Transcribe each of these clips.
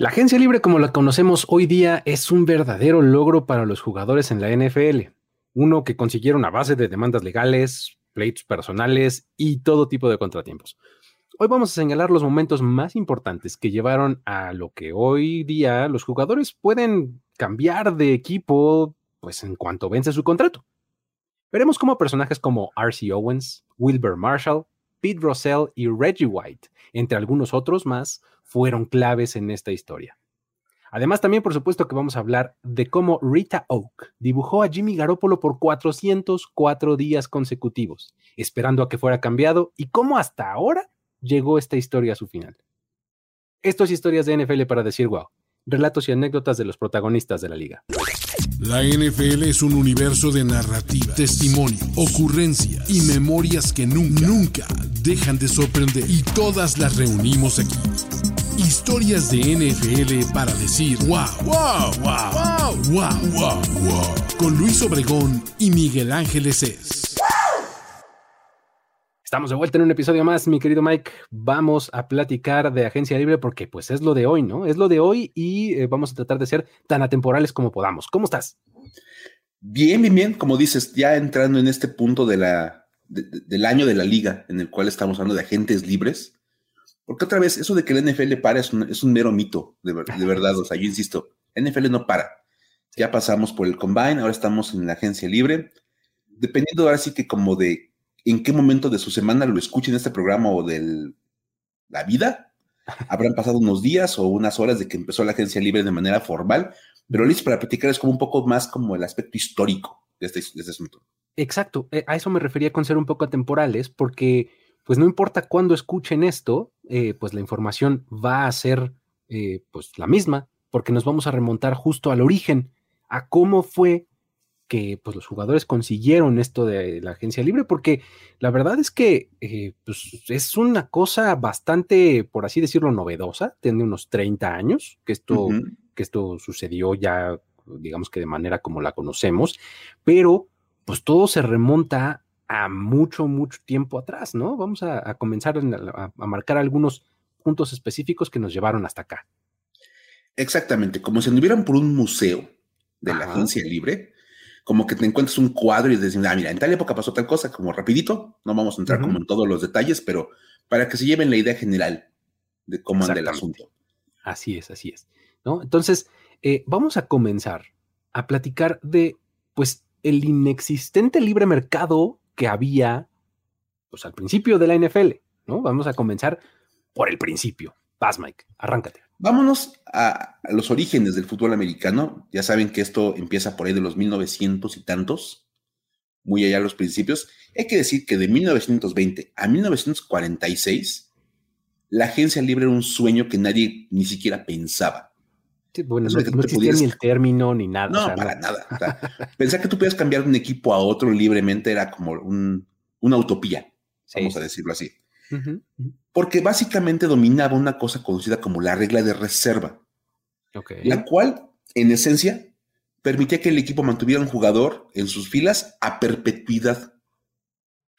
La agencia libre como la conocemos hoy día es un verdadero logro para los jugadores en la NFL. Uno que consiguieron a base de demandas legales, pleitos personales y todo tipo de contratiempos. Hoy vamos a señalar los momentos más importantes que llevaron a lo que hoy día los jugadores pueden cambiar de equipo pues en cuanto vence su contrato. Veremos cómo personajes como R.C. Owens, Wilbur Marshall, Pete Russell y Reggie White, entre algunos otros más, fueron claves en esta historia. Además, también por supuesto que vamos a hablar de cómo Rita Oak dibujó a Jimmy Garoppolo por 404 días consecutivos, esperando a que fuera cambiado y cómo hasta ahora llegó esta historia a su final. Esto es historias de NFL para decir wow, relatos y anécdotas de los protagonistas de la liga. La NFL es un universo de narrativa, testimonio, ocurrencia y memorias que nunca, nunca dejan de sorprender y todas las reunimos aquí Historias de NFL para decir wow, wow, wow, wow, wow, wow, wow. Con Luis Obregón y Miguel Ángeles es. Estamos de vuelta en un episodio más, mi querido Mike. Vamos a platicar de agencia libre porque pues es lo de hoy, ¿no? Es lo de hoy y eh, vamos a tratar de ser tan atemporales como podamos. ¿Cómo estás? Bien, bien, bien. Como dices, ya entrando en este punto de la, del año de la liga en el cual estamos hablando de agentes libres porque otra vez, eso de que el NFL para es un, mero mito, de, verdad. O sea, yo insisto, NFL no para. Ya pasamos por el combine, ahora estamos en la agencia libre. Dependiendo ahora sí que como de en qué momento de su semana lo escuchen este programa o de la vida, habrán pasado unos días o unas horas de que empezó la agencia libre de manera formal, pero listo para platicar es como un poco más como el aspecto histórico de este, de este asunto. Exacto, eh, a eso me refería con ser un poco atemporales, porque pues no importa cuándo escuchen esto, eh, pues la información va a ser eh, pues la misma, porque nos vamos a remontar justo al origen, a cómo fue que pues los jugadores consiguieron esto de la agencia libre, porque la verdad es que eh, pues, es una cosa bastante, por así decirlo, novedosa, tiene unos 30 años que esto, que esto sucedió ya, digamos que de manera como la conocemos, pero pues todo se remonta a mucho, mucho tiempo atrás, ¿no? Vamos a, comenzar a, marcar algunos puntos específicos que nos llevaron hasta acá. Exactamente, como si anduvieran por un museo de la agencia libre, como que te encuentras un cuadro y dices, ah, mira, en tal época pasó tal cosa, como rapidito, no vamos a entrar como en todos los detalles, pero para que se lleven la idea general de cómo anda el asunto. Así es, así es, ¿no? Entonces, eh, vamos a comenzar a platicar de, pues, el inexistente libre mercado que había pues al principio de la NFL, ¿no? Vamos a comenzar por el principio. Vas, Mike, arráncate. Vámonos a, los orígenes del fútbol americano. Ya saben que esto empieza por ahí de los 1900 y tantos, muy allá los principios. Hay que decir que de 1920 a 1946, la agencia libre era un sueño que nadie ni siquiera pensaba bueno, no, existía ni el término ni nada. No, para nada. pensar que tú puedes cambiar de un equipo a otro libremente era como una utopía, vamos a decirlo así. Porque básicamente dominaba una cosa conocida como la regla de reserva, la cual, en esencia, permitía que el equipo mantuviera un jugador en sus filas a perpetuidad.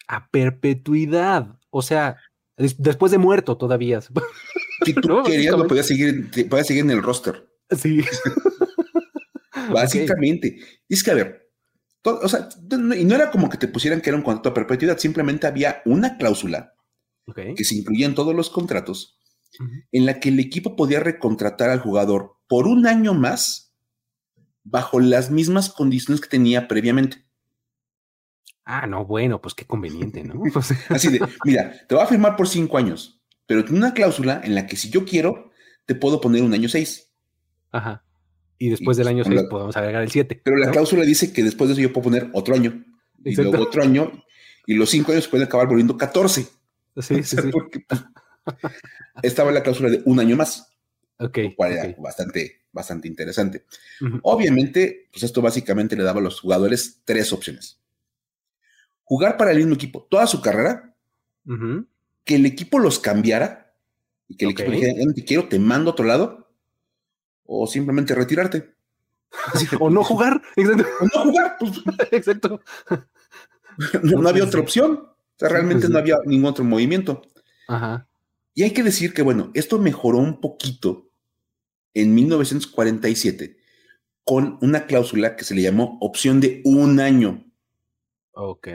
A perpetuidad. O sea, después de muerto todavía. Si tú querías, lo podías seguir, podías seguir en el roster. Sí. Básicamente. es que, a ver, o sea, y no era como que te pusieran que era un contrato a perpetuidad, simplemente había una cláusula que se incluía en todos los contratos en la que el equipo podía recontratar al jugador por un año más bajo las mismas condiciones que tenía previamente. Ah, no, bueno, pues qué conveniente, ¿no? Pues Así de, mira, te voy a firmar por cinco años, pero tiene una cláusula en la que si yo quiero, te puedo poner un año seis. Ajá. Y después del año 6 podemos agregar el 7. Pero la cláusula dice que después de eso yo puedo poner otro año. Y luego otro año. Y los 5 años pueden acabar volviendo 14. Sí, sí, sí. Porque, pues, estaba la cláusula de un año más. Ok. lo cual era bastante, bastante interesante. Obviamente, pues esto básicamente le daba a los jugadores tres opciones. Jugar para el mismo equipo toda su carrera, que el equipo los cambiara y que el equipo dijera, "Ya no te quiero, te mando a otro lado, o simplemente retirarte. o no jugar. Exacto. O no jugar, pues Exacto. no, no había otra opción. O sea, realmente Sí. no había ningún otro movimiento. Ajá. Y hay que decir que, bueno, esto mejoró un poquito en 1947 con una cláusula que se le llamó opción de un año, Ok.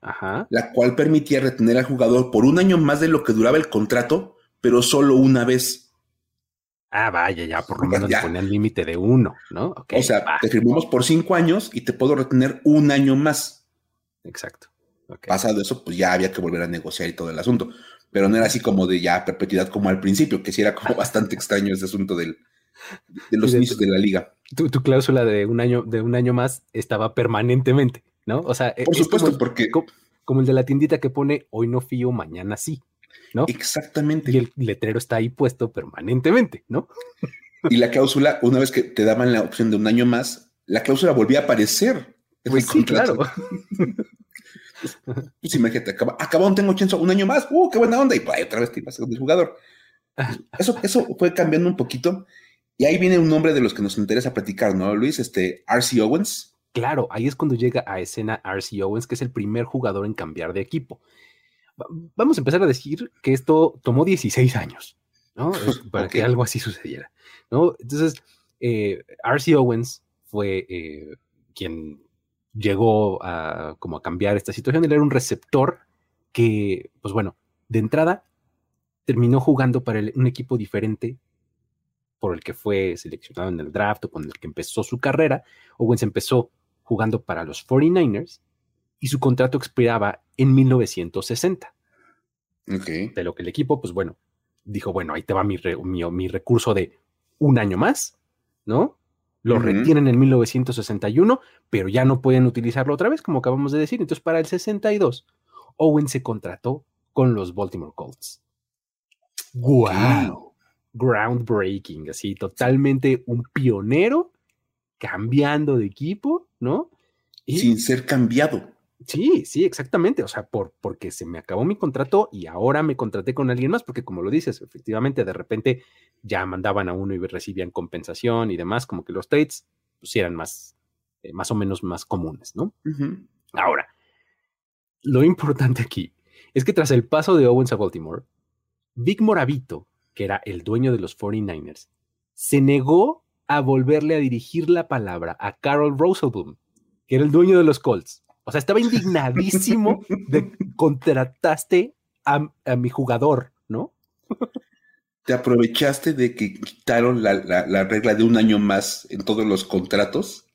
Ajá. la cual permitía retener al jugador por un año más de lo que duraba el contrato, pero solo una vez. Ah, vaya, ya por lo menos ya. le ponían límite de uno, ¿no? O sea, va. te firmamos por cinco años y te puedo retener un año más. Exacto. Pasado eso, pues ya había que volver a negociar y todo el asunto. Pero no era así como de ya perpetuidad como al principio, que sí era como bastante extraño ese asunto del, de los de- inicios de la liga. Tu, tu cláusula de un año, de un año más estaba permanentemente, ¿no? O sea, Por es supuesto, como porque co- como el de la tiendita que pone hoy no fío, mañana sí, ¿no? exactamente. Y el letrero está ahí puesto permanentemente, ¿no? Y la cláusula, una vez que te daban la opción de un año más, la cláusula volvía a aparecer. en Pues el sí, contrato. claro. Pues imagínate, acaba, acabó, tengo chance, un año más, ¡uh, qué buena onda! Y pues, otra vez te ibas con el jugador. Eso, eso fue cambiando un poquito. Y ahí viene un nombre de los que nos interesa platicar, ¿no, Luis? Este, R.C. Owens. Claro, ahí es cuando llega a escena R.C. Owens, que es el primer jugador en cambiar de equipo. Va- Vamos a empezar a decir que esto tomó 16 años, ¿no? Para que algo así sucediera, ¿no? Entonces, eh, R.C. Owens fue eh, quien llegó a como a cambiar esta situación. Él era un receptor que, pues bueno, de entrada terminó jugando para el- un equipo diferente por el que fue seleccionado en el draft o con el que empezó su carrera. Owens empezó jugando para los 49ers y su contrato expiraba en 1960. Ok. De lo que el equipo, pues bueno, dijo, bueno, ahí te va mi, re- mi, mi recurso de un año más, ¿no? Lo retienen en 1961, pero ya no pueden utilizarlo otra vez, como acabamos de decir. Entonces, para el 62, Owen se contrató con los Baltimore Colts. ¡Wow! Groundbreaking, así, totalmente un pionero cambiando de equipo, ¿no? Y Sin ser cambiado. Sí, sí, exactamente. O sea, por, porque se me acabó mi contrato y ahora me contraté con alguien más, porque como lo dices, efectivamente, de repente ya mandaban a uno y recibían compensación y demás, como que los trades pues, eran más, eh, más o menos más comunes, ¿no? Ahora, lo importante aquí es que tras el paso de Owens a Baltimore, Vic Moravito, que era el dueño de los 49ers, se negó a volverle a dirigir la palabra a Carol Rosenblum, que era el dueño de los Colts. O sea, estaba indignadísimo de contrataste a, a mi jugador, ¿no? Te aprovechaste de que quitaron la, la- la regla de un año más en todos los contratos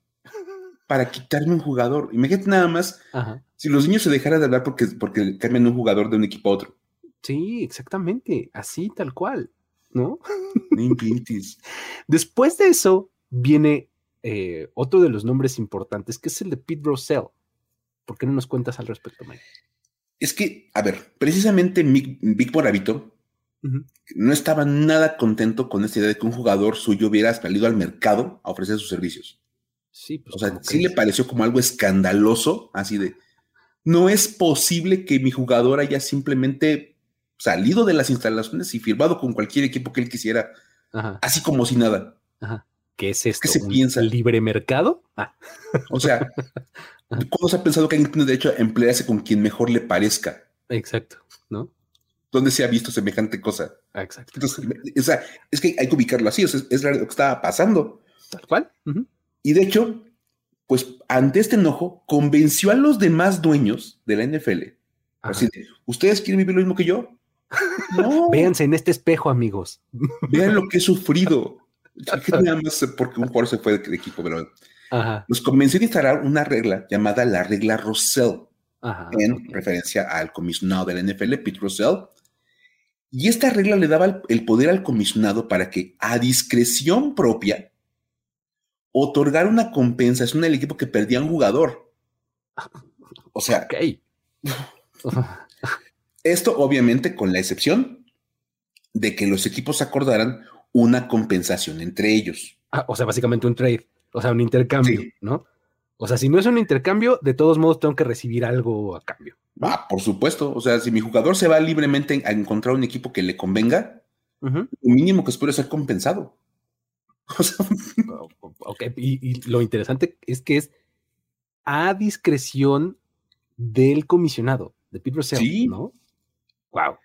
para quitarme un jugador. Imagínate nada más Ajá. si los niños se dejaran de hablar porque, porque cambian un jugador de un equipo a otro. Sí, exactamente, así tal cual, ¿no? Después de eso viene eh, otro de los nombres importantes, que es el de Pete Russell. ¿Por qué no nos cuentas al respecto, Mike? Es que, a ver, precisamente Mick- Vic Moravito no estaba nada contento con esta idea de que un jugador suyo hubiera salido al mercado a ofrecer sus servicios. Sí, pues O sea, ¿cómo sí le pareció como algo escandaloso, así de, no es posible que mi jugador haya simplemente salido de las instalaciones y firmado con cualquier equipo que él quisiera, Ajá, así como si nada. ajá. ¿Qué es esto? se ¿Un piensa? libre mercado? Ah, O sea, ¿cuándo se ha pensado que alguien tiene derecho a emplearse con quien mejor le parezca? exacto, ¿no? ¿Dónde se ha visto semejante cosa? Exacto. Entonces, o sea, es que hay que ubicarlo así, o sea, es lo que estaba pasando. Tal cual. Y de hecho, pues ante este enojo, convenció a los demás dueños de la NFL. Ajá. Así de, ¿ustedes quieren vivir lo mismo que yo? No, Véanse en este espejo, amigos. vean lo que he sufrido. Fíjate nada más porque un jugador se fue de equipo, pero Ajá, los convenció de instalar una regla llamada la regla Russell, ajá. en referencia al comisionado de la NFL, Pete Russell. Y esta regla le daba el- poder al comisionado para que, a discreción propia, otorgar una compensación al equipo que perdía un jugador. O sea, Ok. esto obviamente con la excepción de que los equipos acordaran una compensación entre ellos. Ah, o sea, básicamente un trade, o sea, un intercambio, ¿no? O sea, si no es un intercambio, de todos modos tengo que recibir algo a cambio. Ah, por supuesto. O sea, si mi jugador se va libremente a encontrar un equipo que le convenga, lo mínimo que espero es ser compensado. ok, y, lo interesante es que es a discreción del comisionado, de Peter sí. ¿no? Wow.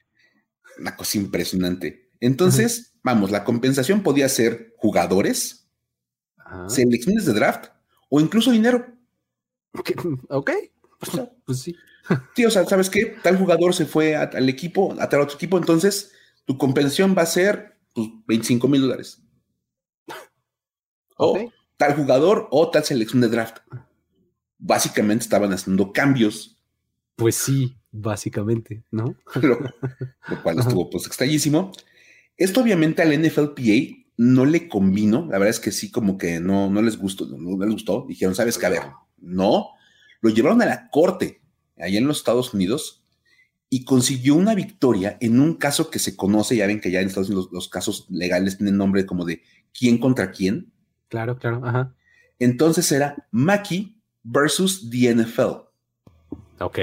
Una cosa impresionante. Entonces, vamos, la compensación podía ser jugadores, selecciones de draft o incluso dinero. Ok, pues, sí. Sí, o sea, ¿sabes qué? Tal jugador se fue al equipo, a tal otro equipo, entonces tu compensación va a ser pues, 25 mil dólares. O tal jugador o tal selección de draft. Básicamente estaban haciendo cambios. Pues sí, básicamente, ¿no? lo, cual estuvo pues extrañísimo. Esto obviamente al NFLPA no le convino, la verdad es que sí, como que no, no les gustó, no, les gustó. Dijeron, ¿sabes qué? A ver, no. Lo llevaron a la corte, allá en los Estados Unidos, y consiguió una victoria en un caso que se conoce, ya ven que ya en Estados Unidos los, casos legales tienen nombre como de quién contra quién. Claro, claro, ajá. Entonces era Mackey versus the NFL. Ok,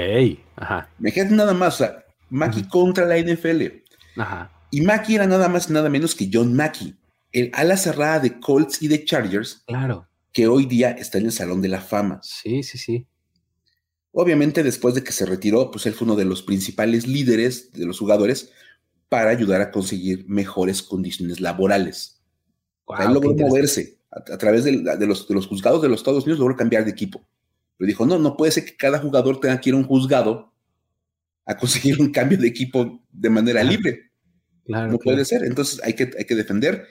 ajá. Me quedé nada más, o sea, Mackey contra la NFL. Ajá. Y Mackey era nada más y nada menos que John Mackey, el ala cerrada de Colts y de Chargers. Claro. Que hoy día está en el Salón de la Fama. Sí, sí, sí. Obviamente, después de que se retiró, pues él fue uno de los principales líderes de los jugadores para ayudar a conseguir mejores condiciones laborales. él logró moverse a, través de, los, de, los, juzgados de los Estados Unidos, logró cambiar de equipo. Pero dijo, no, no puede ser que cada jugador tenga que ir a un juzgado a conseguir un cambio de equipo de manera libre no puede ser. Entonces hay que, hay que defender.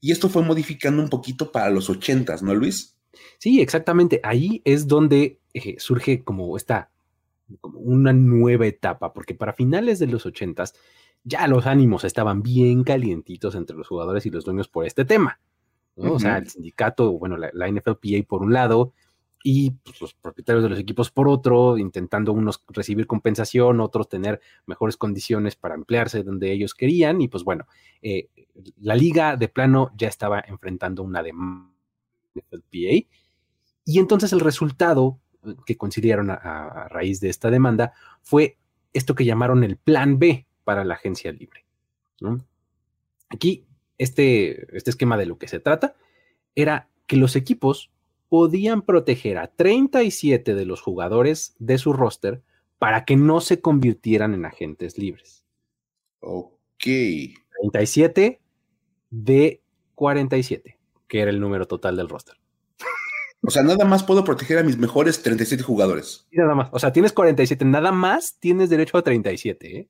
Y esto fue modificando un poquito para los ochentas, ¿no, Luis? Sí, exactamente. Ahí es donde eh, surge como esta, como una nueva etapa, porque para finales de los ochentas ya los ánimos estaban bien calientitos entre los jugadores y los dueños por este tema. O sea, el sindicato, bueno, la, la NFLPA por un lado, y pues, los propietarios de los equipos por otro, intentando unos recibir compensación, otros tener mejores condiciones para emplearse donde ellos querían. Y pues bueno, eh, la liga de plano ya estaba enfrentando una demanda del PA. Y entonces el resultado eh, que consideraron a, raíz de esta demanda fue esto que llamaron el plan B para la agencia libre. Aquí, este, este esquema de lo que se trata era que los equipos podían proteger a 37 de los jugadores de su roster para que no se convirtieran en agentes libres. Ok. 37 de 47, que era el número total del roster. O sea, nada más puedo proteger a mis mejores 37 jugadores. nada más. O sea, tienes 47, nada más tienes derecho a 37. ¿eh?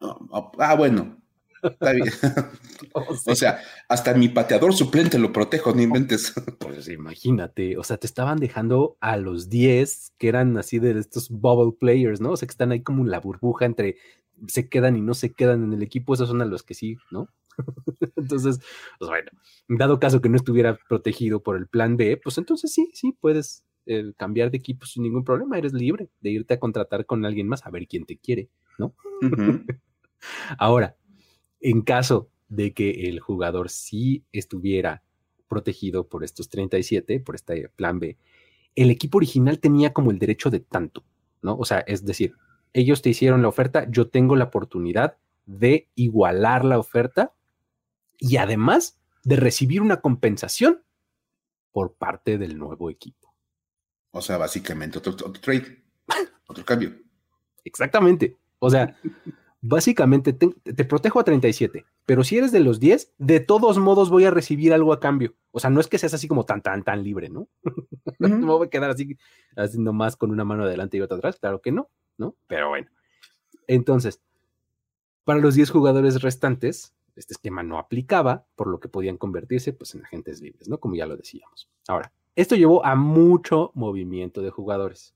ah, bueno. Está bien. o sea, hasta mi pateador suplente lo protejo, no inventes. Pues imagínate, o sea, te estaban dejando a los 10 que eran así de estos bubble players, ¿no? O sea, que están ahí como en la burbuja entre se quedan y no se quedan en el equipo, esos son a los que sí, ¿no? entonces, pues bueno, dado caso que no estuviera protegido por el plan B, pues entonces sí, sí, puedes eh, cambiar de equipo sin ningún problema, eres libre de irte a contratar con alguien más a ver quién te quiere, ¿no? Ahora, en caso de que el jugador sí estuviera protegido por estos 37, por este plan B, el equipo original tenía como el derecho de tanto, ¿no? O sea, es decir, ellos te hicieron la oferta, yo tengo la oportunidad de igualar la oferta y además de recibir una compensación por parte del nuevo equipo. O sea, básicamente otro, otro trade, otro cambio. Exactamente. O sea, básicamente te, protejo a 37, pero si eres de los 10, de todos modos voy a recibir algo a cambio. O sea, no es que seas así como tan, tan, tan libre, ¿no? no me voy a quedar así haciendo más con una mano adelante y otra atrás, claro que no, ¿no? Pero bueno. Entonces, para los 10 jugadores restantes, este esquema no aplicaba, por lo que podían convertirse pues, en agentes libres, ¿no? Como ya lo decíamos. Ahora, esto llevó a mucho movimiento de jugadores.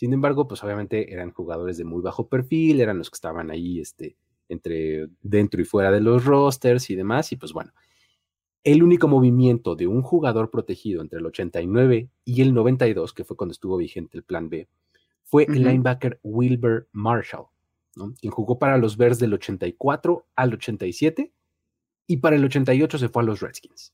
Sin embargo, pues obviamente eran jugadores de muy bajo perfil, eran los que estaban ahí este, entre dentro y fuera de los rosters y demás. Y pues bueno, el único movimiento de un jugador protegido entre el 89 y el 92, que fue cuando estuvo vigente el plan B, fue el linebacker Wilbur Marshall, quien jugó para los Bears del 84 al 87 y para el 88 se fue a los Redskins.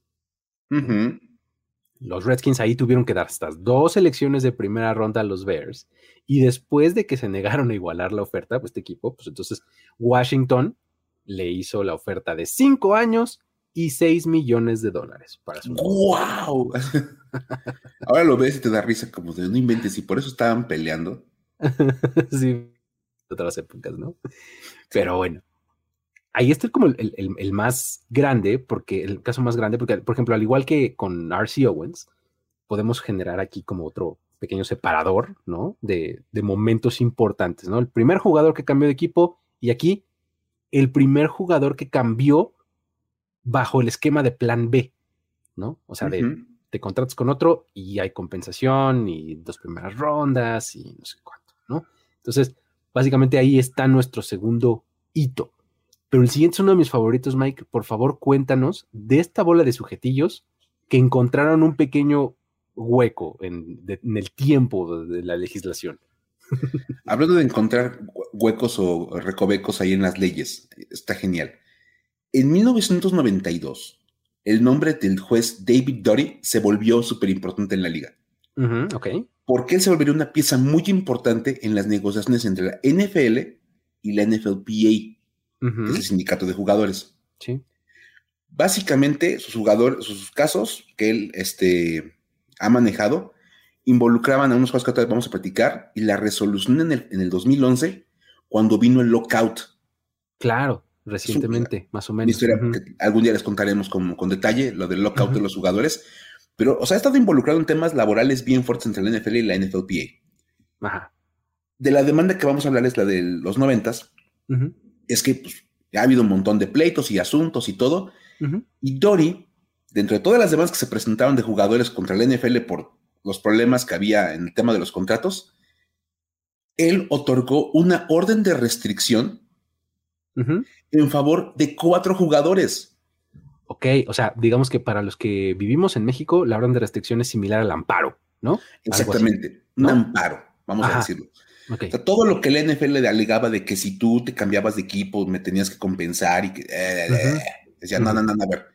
Los Redskins ahí tuvieron que dar estas dos elecciones de primera ronda a los Bears y después de que se negaron a igualar la oferta, pues este equipo, pues entonces Washington le hizo la oferta de cinco años y 6 millones de dólares para su. ¡Wow! Ahora lo ves y te da risa como de no inventes y por eso estaban peleando. sí, otras épocas, ¿no? Pero bueno, ahí está como el, más grande, porque el caso más grande, porque, por ejemplo, al igual que con RC Owens, podemos generar aquí como otro pequeño separador, ¿no? De, de momentos importantes, ¿no? El primer jugador que cambió de equipo y aquí el primer jugador que cambió bajo el esquema de plan B, ¿no? O sea, de te contratas con otro y hay compensación y dos primeras rondas y no sé cuánto, ¿no? Entonces, básicamente ahí está nuestro segundo hito. Pero el siguiente es uno de mis favoritos, Mike. Por favor, cuéntanos de esta bola de sujetillos que encontraron un pequeño hueco en, en el tiempo de la legislación. Hablando de encontrar huecos o recovecos ahí en las leyes, está genial. En 1992, el nombre del juez David Dory se volvió súper importante en la liga. Porque él se volvería una pieza muy importante en las negociaciones entre la NFL y la NFLPA, que es el sindicato de jugadores. Sí. Básicamente, sus jugadores, sus casos que él este, ha manejado involucraban a unos juegos que vamos a platicar y la resolución en el, en el 2011, cuando vino el lockout. Claro, recientemente, más o menos. Historia algún día les contaremos con, con detalle lo del lockout de los jugadores, pero, o sea, ha estado involucrado en temas laborales bien fuertes entre la NFL y la NFLPA. Ajá. De la demanda que vamos a hablar es la de los noventas, es que pues, ha habido un montón de pleitos y asuntos y todo, y Dory, dentro de todas las demandas que se presentaron de jugadores contra la NFL por los problemas que había en el tema de los contratos, él otorgó una orden de restricción en favor de cuatro jugadores. Ok, o sea, digamos que para los que vivimos en México, la orden de restricción es similar al amparo, ¿no? Exactamente, un amparo, vamos a decirlo. O sea, todo lo que la NFL le alegaba de que si tú te cambiabas de equipo me tenías que compensar y que eh, eh, decía, no, no, no, a ver.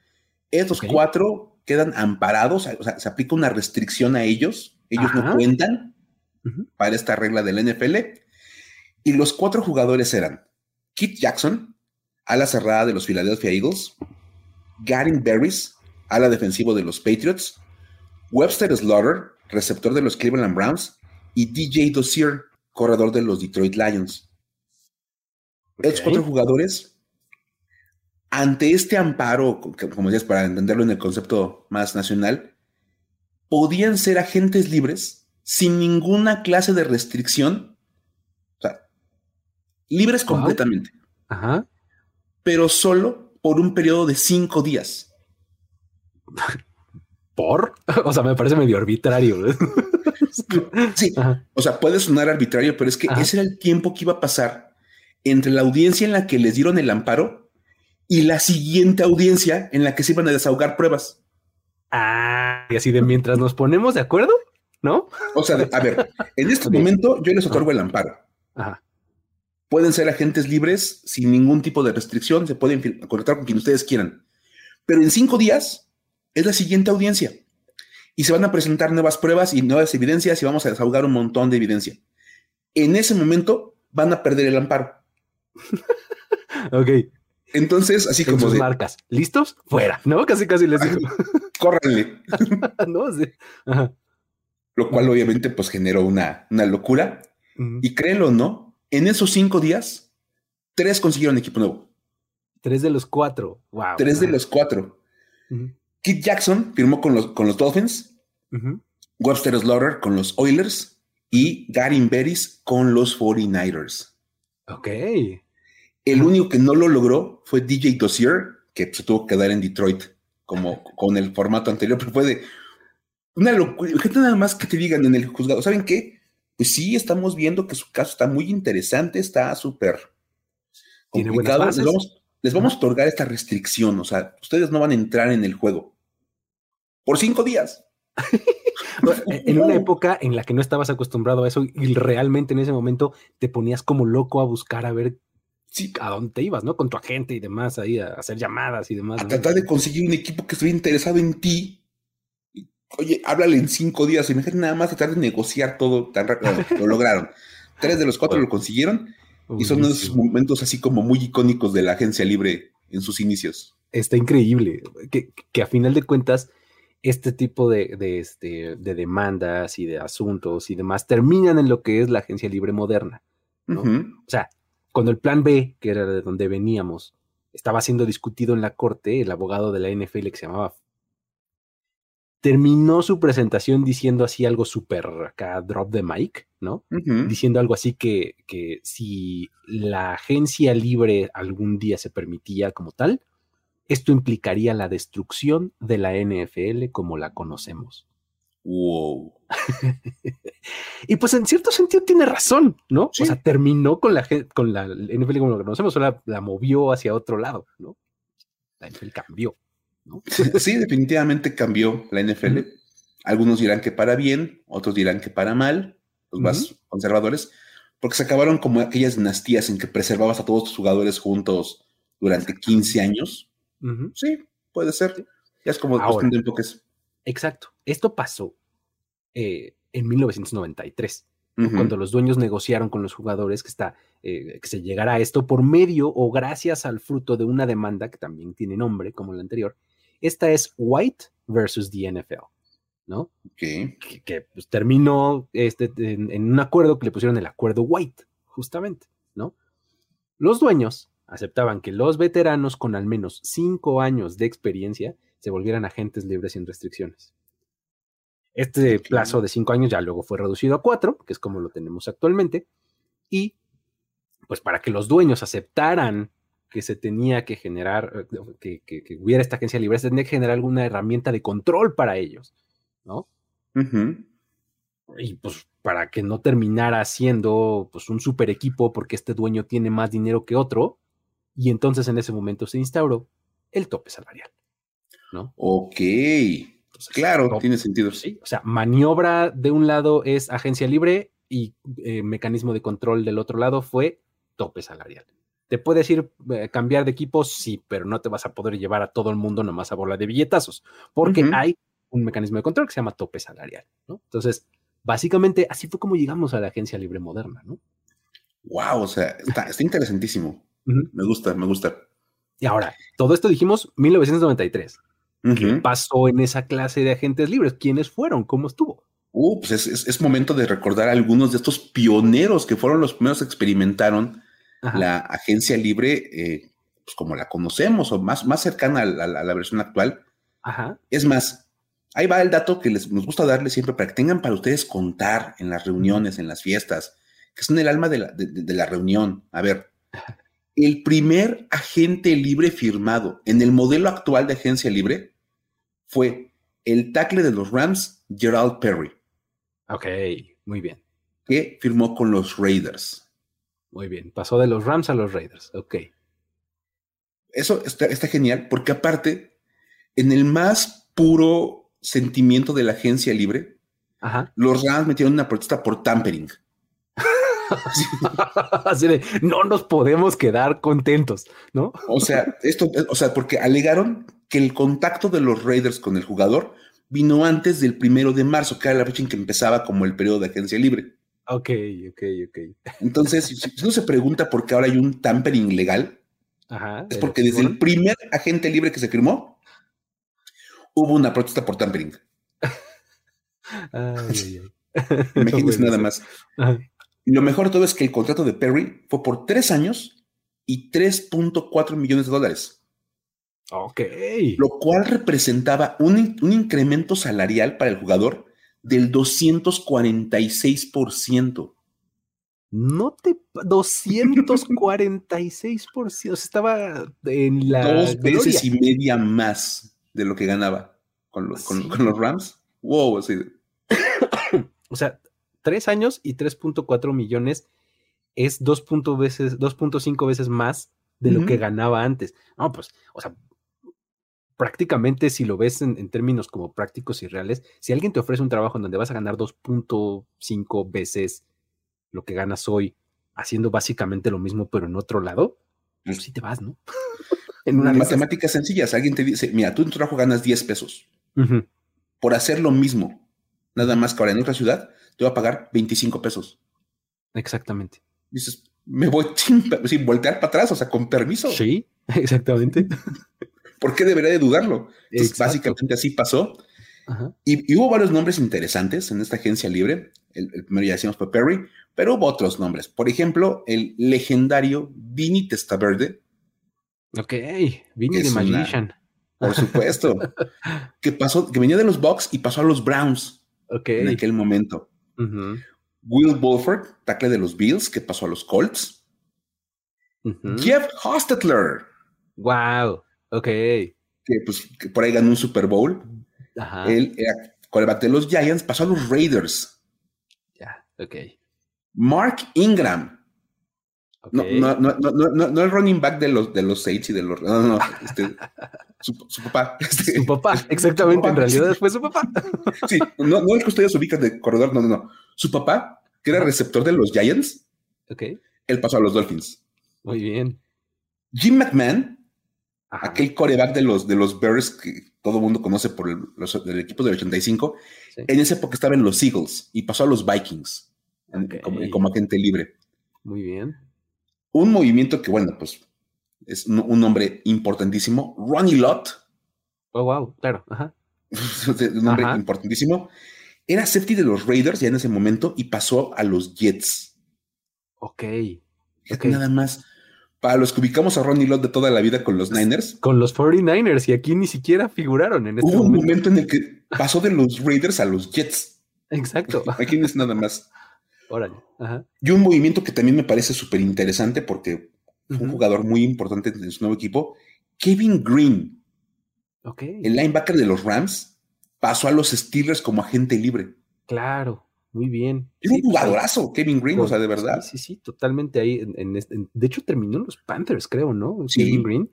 Estos cuatro quedan amparados, o sea, se aplica una restricción a ellos, ellos no cuentan para esta regla del NFL. Y los cuatro jugadores eran Kit Jackson, ala cerrada de los Philadelphia Eagles, Garin Berries, ala defensivo de los Patriots, Webster Slaughter, receptor de los Cleveland Browns, y DJ Dozier, corredor de los Detroit Lions. Estos cuatro jugadores ante este amparo, como decías, para entenderlo en el concepto más nacional, podían ser agentes libres sin ninguna clase de restricción. O sea, libres completamente. Ajá. Pero solo por un periodo de cinco días. ¿Por? O sea, me parece medio arbitrario. sí. O sea, puede sonar arbitrario, pero es que ese era el tiempo que iba a pasar entre la audiencia en la que les dieron el amparo y la siguiente audiencia en la que se iban a desahogar pruebas. Ah, y así de mientras nos ponemos de acuerdo, ¿no? O sea, a ver, en este momento yo les otorgo el amparo. Ajá. Pueden ser agentes libres sin ningún tipo de restricción, se pueden conectar con quien ustedes quieran. Pero en cinco días es la siguiente audiencia y se van a presentar nuevas pruebas y nuevas evidencias y vamos a desahogar un montón de evidencia. En ese momento van a perder el amparo. ok. Entonces, así como. Sus marcas. ¿Listos? Fuera, ¿no? Casi, casi les digo. Córrenle. no, sí. Lo cual, obviamente, pues generó una, una locura. Y créelo o no, en esos cinco días, tres consiguieron equipo nuevo. Tres de los cuatro. Wow. Tres de los cuatro. Kit Jackson firmó con los, con los Dolphins. Webster Slaughter con los Oilers. Y Garin Beris con los 49ers. Ok. El único que no lo logró fue DJ Dossier, que se tuvo que quedar en Detroit, como con el formato anterior, pero fue de una locura. Gente nada más que te digan en el juzgado, ¿saben qué? Pues sí, estamos viendo que su caso está muy interesante, está súper complicado. Les vamos, les vamos a otorgar esta restricción, o sea, ustedes no van a entrar en el juego por cinco días. en una época en la que no estabas acostumbrado a eso y realmente en ese momento te ponías como loco a buscar a ver sí. a dónde te ibas, ¿no? Con tu agente y demás, ahí a hacer llamadas y demás. A tratar de conseguir un equipo que estuviera interesado en ti. Oye, háblale en cinco días. Imagínate nada más tratar de negociar todo tan rápido. lo lograron. Tres de los cuatro lo consiguieron. Y son unos momentos así como muy icónicos de la agencia libre en sus inicios. Está increíble. Que, que a final de cuentas, este tipo de, de, este, de demandas y de asuntos y demás terminan en lo que es la agencia libre moderna. ¿no? O sea, cuando el plan B, que era de donde veníamos, estaba siendo discutido en la corte, el abogado de la NFL que se llamaba terminó su presentación diciendo así algo súper acá, drop the mic, ¿no? Diciendo algo así que, que si la agencia libre algún día se permitía como tal, esto implicaría la destrucción de la NFL como la conocemos. Wow. y pues en cierto sentido tiene razón, ¿no? O sea, terminó con la, con la NFL como la conocemos, o la, la movió hacia otro lado, ¿no? La NFL cambió. ¿no? Sí, definitivamente cambió la NFL. Algunos dirán que para bien, otros dirán que para mal, los más conservadores, porque se acabaron como aquellas dinastías en que preservabas a todos tus jugadores juntos durante 15 años Sí, puede ser. Ya es como Ahora, Exacto. Esto pasó eh, en 1993, cuando los dueños negociaron con los jugadores que, está, eh, que se llegara a esto por medio o gracias al fruto de una demanda que también tiene nombre, como la anterior. Esta es White versus the NFL, ¿no? Que, que pues, terminó este, en, en un acuerdo que le pusieron el acuerdo White, justamente, ¿no? Los dueños aceptaban que los veteranos con al menos cinco años de experiencia se volvieran agentes libres sin restricciones. Este plazo de cinco años ya luego fue reducido a cuatro, que es como lo tenemos actualmente, y pues para que los dueños aceptaran que se tenía que generar, eh, que, hubiera esta agencia libre, se tenía que generar alguna herramienta de control para ellos, ¿no? Y pues para que no terminara siendo pues un super equipo porque este dueño tiene más dinero que otro, y entonces en ese momento se instauró el tope salarial. ¿no? Ok. claro, tiene sentido. Sí, o sea, maniobra de un lado es agencia libre y eh, mecanismo de control del otro lado fue tope salarial. ¿Te puedes ir eh, cambiar de equipo? Sí, pero no te vas a poder llevar a todo el mundo nomás a bola de billetazos, porque hay un mecanismo de control que se llama tope salarial, ¿no? Entonces, básicamente, así fue como llegamos a la agencia libre moderna, ¿no? Wow, o sea, está, está interesantísimo. Me gusta, me gusta. Y ahora, todo esto dijimos 1993. ¿Qué pasó en esa clase de agentes libres? ¿Quiénes fueron? ¿Cómo estuvo? Uh, pues es, momento de recordar a algunos de estos pioneros que fueron los primeros que experimentaron la agencia libre, eh, pues como la conocemos, o más, más cercana a la, versión actual. Ajá. Es más, ahí va el dato que les, nos gusta darle siempre para que tengan para ustedes contar en las reuniones, en las fiestas, que son el alma de la, de la reunión. A ver, el primer agente libre firmado en el modelo actual de agencia libre fue el tackle de los Rams, Gerald Perry. Ok, muy bien. Que firmó con los Raiders. Muy bien, pasó de los Rams a los Raiders. Ok. Eso está, genial porque aparte, en el más puro sentimiento de la agencia libre, los Rams metieron una protesta por tampering. Así de, no nos podemos quedar contentos, ¿no? O sea, esto, o sea, porque alegaron que el contacto de los Raiders con el jugador vino antes del primero de marzo, que era la fecha en que empezaba como el periodo de agencia libre. Ok, ok, ok. Entonces, si uno se pregunta por qué ahora hay un tampering legal, es porque desde el primer agente libre que se firmó, hubo una protesta por tampering. Imagínense nada más. Y lo mejor de todo es que el contrato de Perry fue por tres años y 3.4 millones de dólares. Ok. Lo cual representaba un, un incremento salarial para el jugador del 246%. No te. 246%. Estaba en la. Dos veces y media más de lo que ganaba con los, con, los Rams. Wow, así. o sea, tres años y 3.4 millones es 2.5 veces, veces más de lo que ganaba antes. No, pues, o sea, prácticamente si lo ves en, términos como prácticos y reales, si alguien te ofrece un trabajo en donde vas a ganar 2.5 veces lo que ganas hoy haciendo básicamente lo mismo, pero en otro lado, pues sí te vas, ¿no? en una matemática sencilla, alguien te dice, mira, tú en tu trabajo ganas 10 pesos por hacer lo mismo, nada más que ahora en otra ciudad, te va a pagar 25 pesos. Exactamente. Dices, me voy sin, voltear para atrás, o sea, con permiso. Sí, exactamente. ¿Por qué debería de dudarlo? básicamente así pasó. Y, hubo varios nombres interesantes en esta agencia libre. El, primero ya decíamos fue Perry, pero hubo otros nombres. Por ejemplo, el legendario Vini Testaverde. Ok, Vini de Magician. por supuesto. que pasó, que venía de los Bucks y pasó a los Browns. En aquel momento. Will Wolford, tackle de los Bills, que pasó a los Colts. Jeff Hostetler. Wow. Ok. Que, pues, por ahí ganó un Super Bowl. Ajá. Él era coreback de los Giants, pasó a los Raiders. Ya, ok. Mark Ingram. No, no, no, no, no, el running back de los, de los Saints y de los. No, no, este, su, papá. Este, su papá, exactamente. en realidad fue su papá. Sí, no, no el que ustedes ubican de corredor, no, no, no. Su papá, que era receptor de los Giants. Ok. Él pasó a los Dolphins. Muy bien. Jim McMahon aquel coreback de los, de los Bears que todo el mundo conoce por el, equipo del 85, en esa época estaba en los Eagles y pasó a los Vikings como, agente libre. Muy bien. Un movimiento que, bueno, pues es un, nombre importantísimo. Ronnie Lott. Oh, wow, claro. Ajá. un nombre importantísimo. Era safety de los Raiders ya en ese momento y pasó a los Jets. Ok. okay. Nada más para los que ubicamos a Ronnie Lott de toda la vida con los Niners. Con los 49ers y aquí ni siquiera figuraron en este Hubo un momento en el que pasó de los Raiders a los Jets. Exacto. Aquí no es nada más. Órale. Y un movimiento que también me parece súper interesante porque fue un jugador muy importante en su nuevo equipo, Kevin Green. Ok. El linebacker de los Rams pasó a los Steelers como agente libre. Claro. Muy bien. Es un jugadorazo, Kevin Green, o sea, de verdad. Sí, sí, totalmente ahí. En, de hecho, terminó en los Panthers, creo, ¿no? Kevin Green.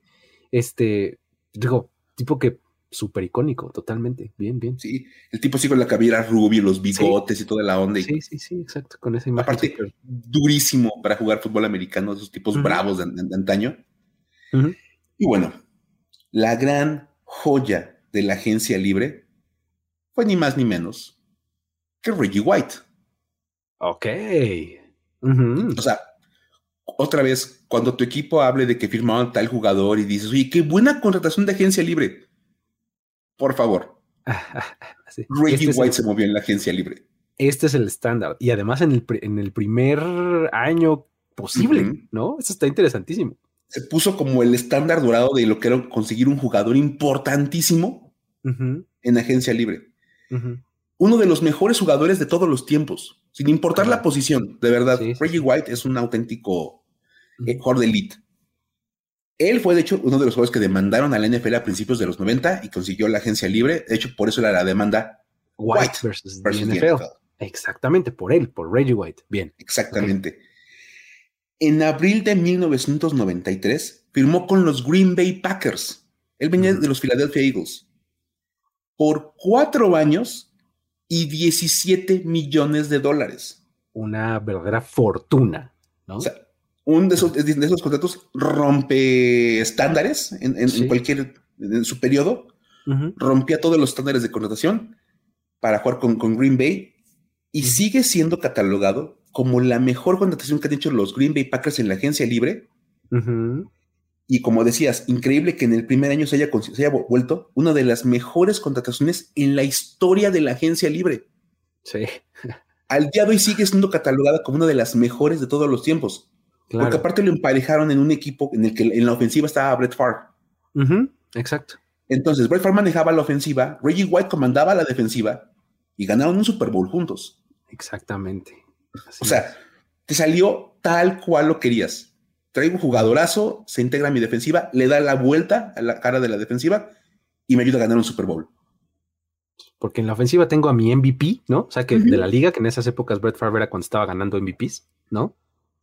Este, digo, tipo que súper icónico, totalmente. Bien, bien. Sí, el tipo sí con la cabellera rubia, los bigotes y toda la onda. sí, sí, sí, exacto, con esa imagen. Aparte, durísimo para jugar fútbol americano, esos tipos bravos de, antaño. Y bueno, la gran joya de la agencia libre fue ni más ni menos que Reggie White. Ok. O sea, otra vez, cuando tu equipo hable de que firmaron tal jugador y dices, oye, qué buena contratación de agencia libre. Por favor. Reggie este White se movió en la agencia libre. Este es el estándar. Y además en el, en el primer año posible, ¿no? Eso está interesantísimo. Se puso como el estándar dorado de lo que era conseguir un jugador importantísimo en agencia libre uno de los mejores jugadores de todos los tiempos, sin importar la posición, de verdad. Reggie White es un auténtico eh, jugador de elite. Él fue, de hecho, uno de los jugadores que demandaron a la NFL a principios de los 90 y consiguió la agencia libre. De hecho, por eso era la demanda White, versus, NFL. Exactamente, por él, por Reggie White. Bien. Exactamente. En abril de 1993 firmó con los Green Bay Packers. Él venía de los Philadelphia Eagles. Por cuatro años y 17 millones de dólares. Una verdadera fortuna, ¿no? O sea, un de esos, de esos contratos rompe estándares en, cualquier, en su periodo, rompía todos los estándares de contratación para jugar con, con Green Bay y sigue siendo catalogado como la mejor contratación que han hecho los Green Bay Packers en la agencia libre. Y como decías, increíble que en el primer año se haya, se haya vuelto una de las mejores contrataciones en la historia de la agencia libre. Sí. Al día de hoy sigue siendo catalogada como una de las mejores de todos los tiempos. Porque aparte lo emparejaron en un equipo en el que en la ofensiva estaba Brett Favre. Exacto. Entonces, Brett Favre manejaba la ofensiva, Reggie White comandaba la defensiva y ganaron un Super Bowl juntos. Exactamente. o sea, te salió tal cual lo querías traigo un jugadorazo, se integra a mi defensiva, le da la vuelta a la cara de la defensiva y me ayuda a ganar un Super Bowl. Porque en la ofensiva tengo a mi MVP, ¿no? O sea, que de la liga, que en esas épocas Brett Favre era cuando estaba ganando MVPs, ¿no?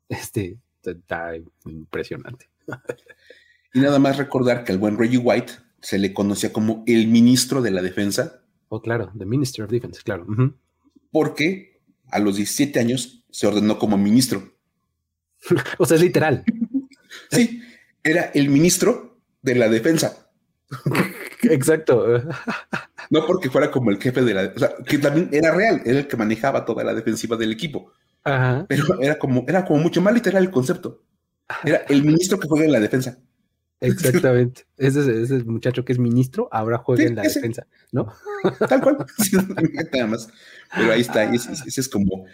Este, está impresionante. y nada más recordar que al buen Reggie White se le conocía como el ministro de la defensa. Oh, claro, the Minister of Defense, claro. Porque a los 17 años se ordenó como ministro. o sea, es literal. sí, era el ministro de la defensa. Exacto. no porque fuera como el jefe de la, o sea, que también era real, era el que manejaba toda la defensiva del equipo. Pero era como, era como mucho más literal el concepto. Era el ministro que juega en la defensa. Exactamente. Ese, ese muchacho que es ministro ahora juega en la defensa, ¿no? Tal cual. Nada más. Pero ahí está. Ese, es como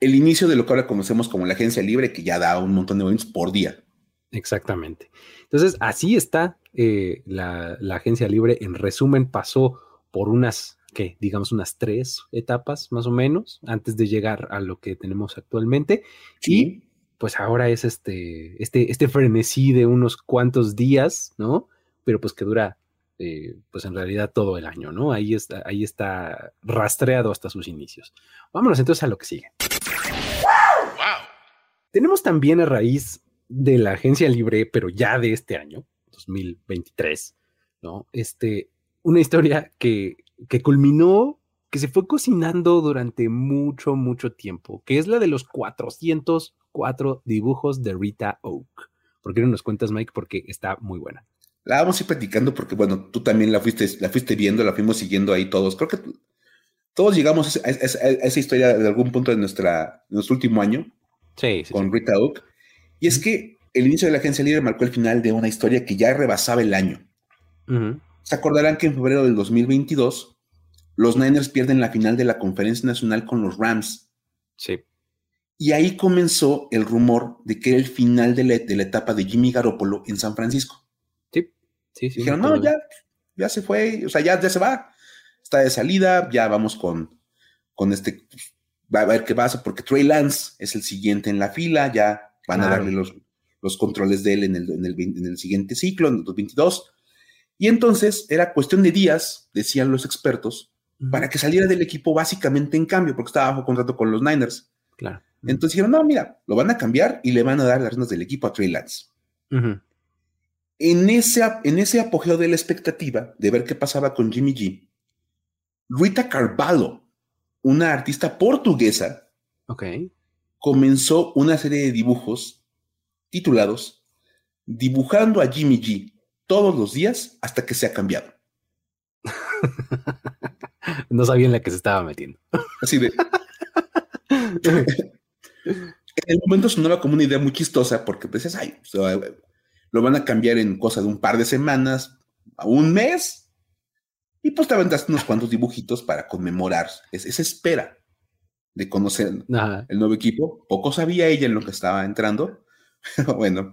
el inicio de lo que ahora conocemos como la agencia libre, que ya da un montón de eventos por día. Exactamente. Entonces, así está eh, la, la, agencia libre. En resumen, pasó por unas, que digamos, unas tres etapas más o menos antes de llegar a lo que tenemos actualmente. Y pues ahora es este, este, este frenesí de unos cuantos días, ¿no? Pero pues que dura, eh, pues en realidad todo el año, ¿no? Ahí está, ahí está rastreado hasta sus inicios. Vámonos entonces a lo que sigue. Wow. Tenemos también a raíz de la agencia libre, pero ya de este año, 2023, ¿no? Este, una historia que, que culminó, que se fue cocinando durante mucho, mucho tiempo, que es la de los 400 cuatro dibujos de Rita Oak. ¿Por qué no nos cuentas, Mike? Porque está muy buena. La vamos a ir platicando porque, bueno, tú también la fuiste, la fuiste viendo, la fuimos siguiendo ahí todos. Creo que todos llegamos a, esa historia de algún punto de nuestra, nuestro último año sí, con Rita Oak. Y es que el inicio de la agencia libre marcó el final de una historia que ya rebasaba el año. Se acordarán que en febrero del 2022 los Niners pierden la final de la conferencia nacional con los Rams. Sí. Y ahí comenzó el rumor de que era el final de la, etapa de Jimmy Garoppolo en San Francisco. Sí, sí, sí. Dijeron, no, ya, ya se fue, o sea, ya, ya se va, está de salida, ya vamos con, con este, va a ver qué pasa, porque Trey Lance es el siguiente en la fila, ya van a darle los, los controles de él en el, en, el, en el siguiente ciclo, en el 2022. Y entonces era cuestión de días, decían los expertos, para que saliera del equipo básicamente en cambio, porque estaba bajo contrato con los Niners. Claro. Entonces dijeron, no, mira, lo van a cambiar y le van a dar las riendas del equipo a Trey Lance. en, ese, en ese apogeo de la expectativa de ver qué pasaba con Jimmy G, Rita Carvalho, una artista portuguesa, comenzó una serie de dibujos titulados Dibujando a Jimmy G todos los días hasta que se ha cambiado. no sabía en la que se estaba metiendo. Así de. En el momento sonaba como una idea muy chistosa porque pues ay, lo van a cambiar en cosa de un par de semanas a un mes. Y pues te aventaste unos cuantos dibujitos para conmemorar esa espera de conocer el nuevo equipo. Poco sabía ella en lo que estaba entrando. Pero bueno,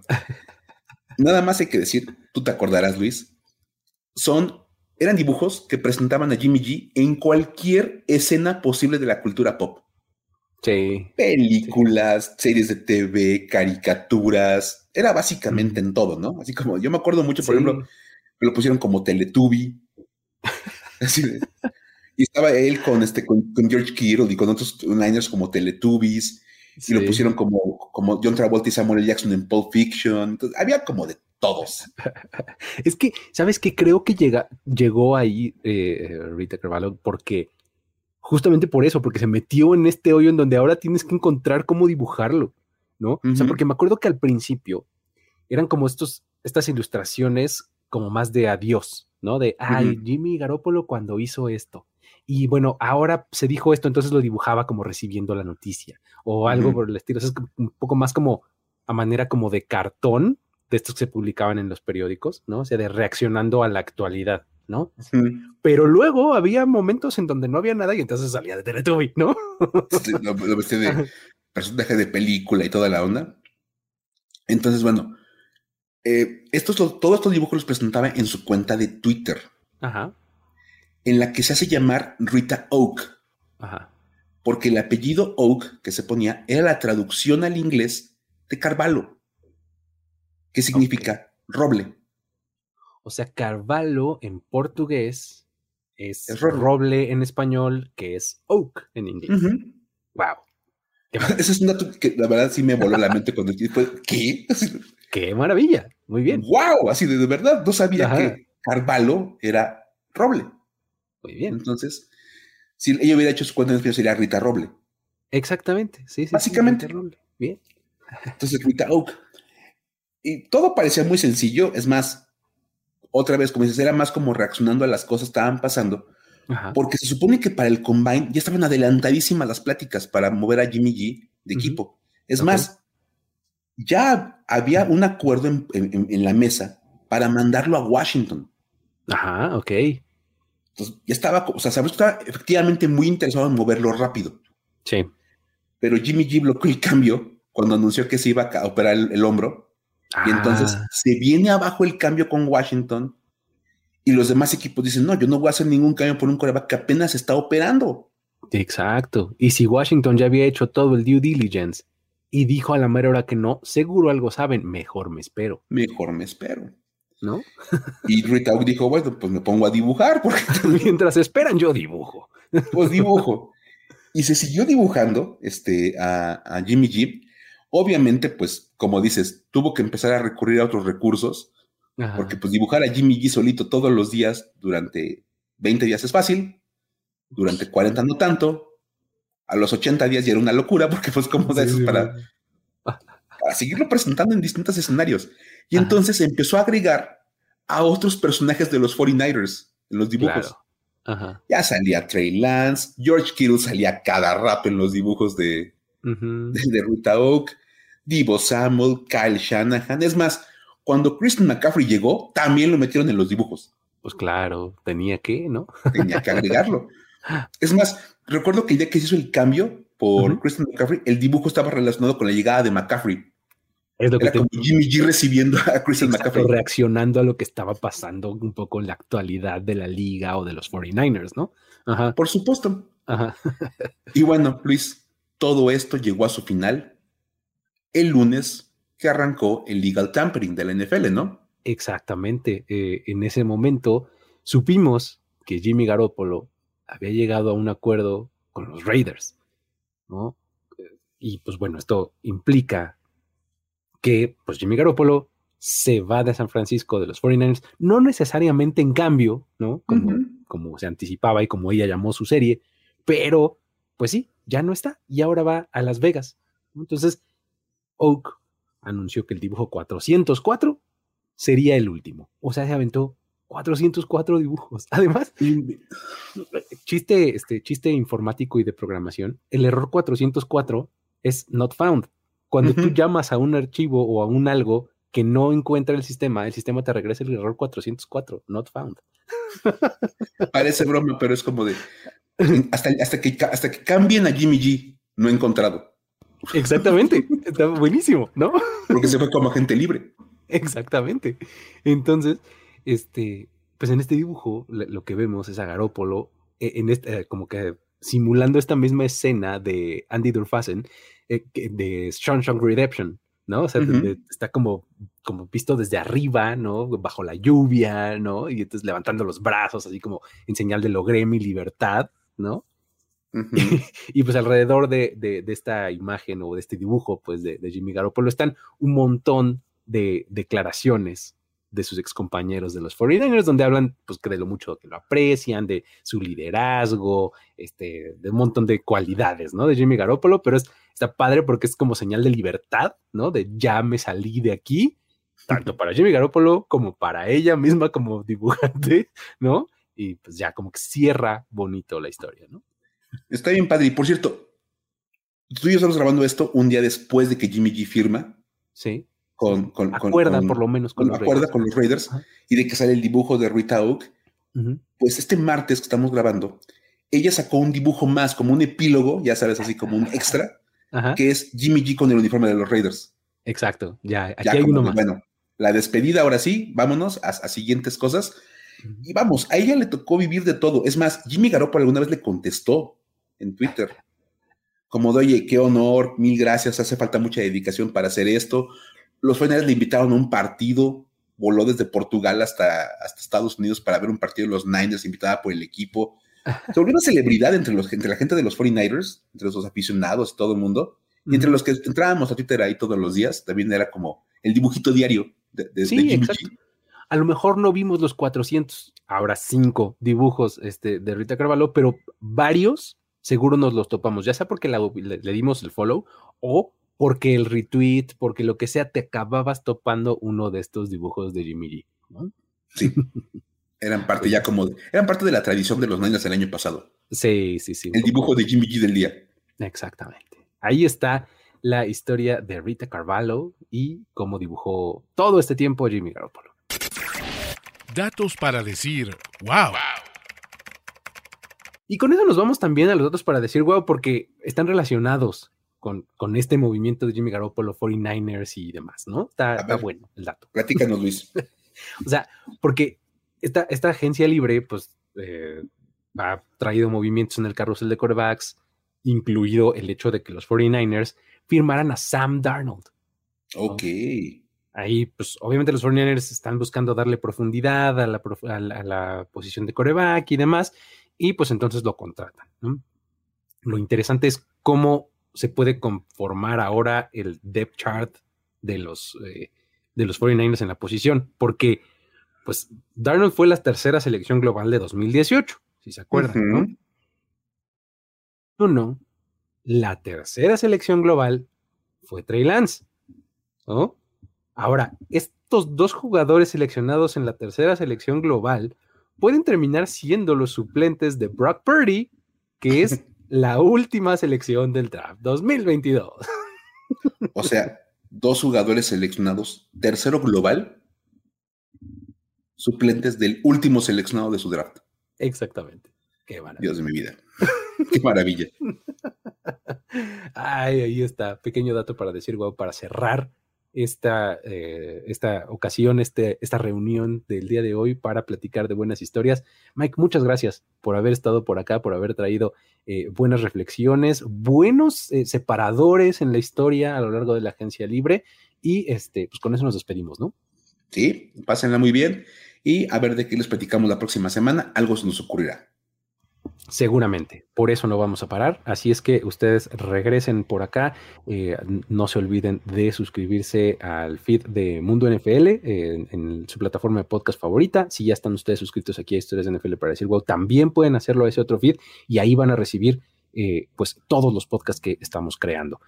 nada más hay que decir, tú te acordarás, Luis, son, eran dibujos que presentaban a Jimmy G en cualquier escena posible de la cultura pop. Películas, series de TV, caricaturas. Era básicamente en todo, ¿no? Así como yo me acuerdo mucho, por ejemplo, me lo pusieron como Teletubby. y estaba él con este, con, George Kittle y con otros liners como Teletubbies. Y lo pusieron como, como John Travolta y Samuel L. Jackson en Pulp Fiction. Entonces, había como de todos. es que, ¿sabes qué? Creo que llega, llegó ahí eh, Rita Carvalho porque justamente por eso, porque se metió en este hoyo en donde ahora tienes que encontrar cómo dibujarlo, ¿no? O sea, porque me acuerdo que al principio eran como estos, estas ilustraciones como más de adiós, ¿no? De, ay, Jimmy Garoppolo cuando hizo esto. Y bueno, ahora se dijo esto, entonces lo dibujaba como recibiendo la noticia o algo por el estilo. O sea, es un poco más como a manera como de cartón de estos que se publicaban en los periódicos, ¿no? O sea, de reaccionando a la actualidad. ¿no? Pero luego había momentos en donde no había nada y entonces salía de Teletubby, ¿no? lo, lo de personaje de película y toda la onda. Entonces, bueno, eh, estos, todos estos dibujos los presentaba en su cuenta de Twitter. Ajá. En la que se hace llamar Rita Oak. Ajá. Porque el apellido Oak que se ponía era la traducción al inglés de Carvalho, que significa roble. O sea, Carvalho en portugués es, roble. en español, que es oak en inglés. Wow. Ese es un dato que la verdad sí me voló la mente cuando después, ¿qué? Qué maravilla. Muy bien. Wow, así de, verdad, no sabía que Carvalho era roble. Muy bien. Entonces, si ella hubiera hecho su cuenta en español sería Rita Roble. Exactamente, sí, sí. Básicamente. Bien. Entonces Rita Oak. Y todo parecía muy sencillo. Es más, otra vez, como dices, era más como reaccionando a las cosas que estaban pasando. Porque se supone que para el combine ya estaban adelantadísimas las pláticas para mover a Jimmy G de equipo. Es más, ya había un acuerdo en, la mesa para mandarlo a Washington. Ajá, ok. Entonces ya estaba, o sea, sabes, estaba efectivamente muy interesado en moverlo rápido. Sí. Pero Jimmy G bloqueó el cambio cuando anunció que se iba a operar el, hombro. Y entonces ah. se viene abajo el cambio con Washington y los demás equipos dicen, no, yo no voy a hacer ningún cambio por un coreback que apenas está operando. Exacto. Y si Washington ya había hecho todo el due diligence y dijo a la mera hora que no, seguro algo saben, mejor me espero. Mejor me espero. ¿No? Y Rita dijo, bueno, pues me pongo a dibujar. Porque Mientras esperan, yo dibujo. Pues dibujo. Y se siguió dibujando este, a, Jimmy G. Obviamente, pues, como dices, tuvo que empezar a recurrir a otros recursos, porque pues dibujar a Jimmy G solito todos los días durante 20 días es fácil, durante 40 no tanto, a los 80 días ya era una locura, porque pues como de eso para, para seguirlo presentando en distintos escenarios. Y entonces empezó a agregar a otros personajes de los 49ers en los dibujos. Ya salía Trey Lance, George Kittle salía cada rato en los dibujos de, de, Ruta Oak, Divo Samuel, Kyle Shanahan. Es más, cuando Christian McCaffrey llegó, también lo metieron en los dibujos. Pues claro, tenía que, ¿no? Tenía que agregarlo. Es más, recuerdo que el día que se hizo el cambio por Christian McCaffrey, el dibujo estaba relacionado con la llegada de McCaffrey. Es lo Era que como Jimmy G recibiendo a Christian McCaffrey. Reaccionando a lo que estaba pasando un poco en la actualidad de la liga o de los 49ers, ¿no? Ajá. Por supuesto. Ajá. y bueno, Luis, todo esto llegó a su final el lunes que arrancó el legal tampering de la NFL, ¿no? Exactamente. Eh, en ese momento supimos que Jimmy Garoppolo había llegado a un acuerdo con los Raiders, ¿no? Y pues bueno, esto implica que pues Jimmy Garoppolo se va de San Francisco de los 49ers, no necesariamente en cambio, ¿no? Como, como se anticipaba y como ella llamó su serie, pero pues sí, ya no está y ahora va a Las Vegas. Entonces, Oak anunció que el dibujo 404 sería el último. O sea, se aventó 404 dibujos. Además, chiste, este, chiste informático y de programación, el error 404 es not found. Cuando tú llamas a un archivo o a un algo que no encuentra el sistema, el sistema te regresa el error 404, not found. Parece broma, pero es como de hasta, hasta, que, hasta que cambien a Jimmy G, no he encontrado. Exactamente, está buenísimo, ¿no? Porque se fue como agente libre. Exactamente. Entonces, este, pues en este dibujo lo que vemos es a Garópolo eh, en este, eh, como que simulando esta misma escena de Andy Durfasen eh, de Shawshank Redemption, ¿no? O sea, está como, como visto desde arriba, ¿no? Bajo la lluvia, ¿no? Y entonces levantando los brazos, así como en señal de logré mi libertad, ¿no? y pues alrededor de, de, esta imagen o de este dibujo, pues de, de Jimmy Garoppolo están un montón de declaraciones de sus excompañeros de los 49ers, donde hablan pues que de lo mucho que lo aprecian, de su liderazgo, este, de un montón de cualidades, ¿no? De Jimmy Garoppolo, pero es, está padre porque es como señal de libertad, ¿no? De ya me salí de aquí, tanto para Jimmy Garoppolo como para ella misma como dibujante, ¿no? Y pues ya como que cierra bonito la historia, ¿no? Está bien padre. Y por cierto, tú y yo estamos grabando esto un día después de que Jimmy G firma. Sí con, con, acuerda por lo menos con, los acuerda con los Raiders y de que sale el dibujo de Rita Oak. Pues este martes que estamos grabando, ella sacó un dibujo más, como un epílogo, ya sabes, así como un extra, que es Jimmy G con el uniforme de los Raiders. Exacto, ya, aquí hay uno más. Bueno, la despedida ahora sí, vámonos a, siguientes cosas. Y vamos, a ella le tocó vivir de todo. Es más, Jimmy Garoppolo alguna vez le contestó en Twitter, como de, oye, qué honor, mil gracias, hace falta mucha dedicación para hacer esto. Los Fortiners le invitaron a un partido, voló desde Portugal hasta, hasta Estados Unidos para ver un partido de los Niners, invitada por el equipo. Se volvió una celebridad entre, los, entre la gente de los 49ers, entre los aficionados todo el mundo. Y entre los que entrábamos a Twitter ahí todos los días, también era como el dibujito diario de, de, sí, exacto. A lo mejor no vimos los 400, ahora cinco dibujos este, de Rita Carvalho, pero varios seguro nos los topamos, ya sea porque le, le, dimos el follow o porque el retweet, porque lo que sea, te acababas topando uno de estos dibujos de Jimmy G. ¿no? Sí. Eran parte ya como, eran parte de la tradición de los Niners el año pasado. Sí, sí, sí. El dibujo de Jimmy G del día. Exactamente. Ahí está la historia de Rita Carvalho y cómo dibujó todo este tiempo Jimmy Garoppolo. Datos para decir, wow. Y con eso nos vamos también a los datos para decir wow, porque están relacionados con, con este movimiento de Jimmy Garoppolo, 49ers y demás, ¿no? Está, está bueno el dato. Platícanos, Luis. o sea, porque esta, esta agencia libre, pues, eh, ha traído movimientos en el carrusel de corebacks, incluido el hecho de que los 49ers firmaran a Sam Darnold. Ok. Ahí, pues, obviamente los 49ers están buscando darle profundidad a la, a la, a la posición de coreback y demás, y pues entonces lo contratan. ¿no? Lo interesante es cómo se puede conformar ahora el depth chart de los, eh, de los 49ers en la posición, porque pues Darnold fue la tercera selección global de 2018, si se acuerdan, uh -huh. ¿no? No, la tercera selección global fue Trey Lance, ¿no? Ahora, estos dos jugadores seleccionados en la tercera selección global pueden terminar siendo los suplentes de Brock Purdy, que es la última selección del draft 2022. O sea, dos jugadores seleccionados, tercero global, suplentes del último seleccionado de su draft. Exactamente. Qué maravilla. Dios de mi vida. Qué maravilla. Ay, ahí está. Pequeño dato para decir, wow, para cerrar esta, eh, esta ocasión, este, esta reunión del día de hoy para platicar de buenas historias. Mike, muchas gracias por haber estado por acá, por haber traído eh, buenas reflexiones, buenos eh, separadores en la historia a lo largo de la agencia libre. Y este, pues con eso nos despedimos, ¿no? Sí, pásenla muy bien y a ver de qué les platicamos la próxima semana. Algo se nos ocurrirá. Seguramente, por eso no vamos a parar. Así es que ustedes regresen por acá. Eh, no se olviden de suscribirse al feed de Mundo NFL en su plataforma de podcast favorita. Si ya están ustedes suscritos aquí a Historias de NFL para decir wow, también pueden hacerlo a ese otro feed y ahí van a recibir eh, pues todos los podcasts que estamos creando.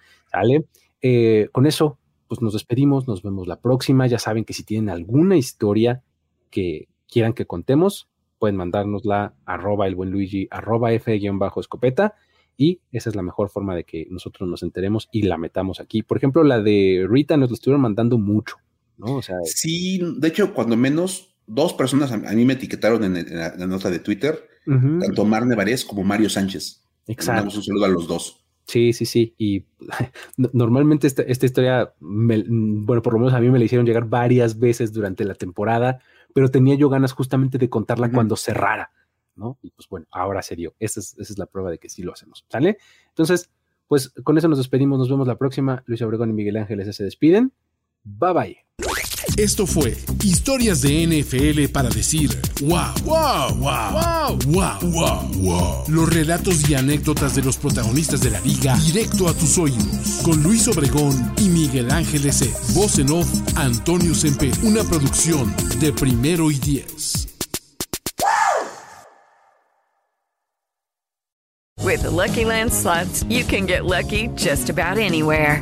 Eh, con eso, pues nos despedimos. Nos vemos la próxima. Ya saben que si tienen alguna historia que quieran que contemos, pueden mandárnosla arroba el buen Luigi, arroba F-escopeta y esa es la mejor forma de que nosotros nos enteremos y la metamos aquí. Por ejemplo, la de Rita nos la estuvieron mandando mucho, ¿no? O sea, sí, de hecho, cuando menos dos personas a, mí me etiquetaron en, la, en, la, nota de Twitter, uh -huh. tanto Marne Varés como Mario Sánchez. Exacto. Un saludo a los dos. Sí, sí, sí. Y normalmente esta, esta historia, me, bueno, por lo menos a mí me la hicieron llegar varias veces durante la temporada pero tenía yo ganas justamente de contarla uh -huh. cuando cerrara, ¿no? Y pues bueno, ahora se dio. Esa es, esa es, la prueba de que sí lo hacemos, ¿sale? Entonces, pues con eso nos despedimos, nos vemos la próxima. Luis Obregón y Miguel Ángeles se despiden. Bye bye. Esto fue Historias de NFL para decir wow, wow, wow, wow, wow, wow, wow. Los relatos y anécdotas de los protagonistas de la liga directo a tus oídos. Con Luis Obregón y Miguel Ángeles E. Voz en off, Antonio Sempe. Una producción de primero y diez. With the Lucky Land slots, you can get lucky just about anywhere.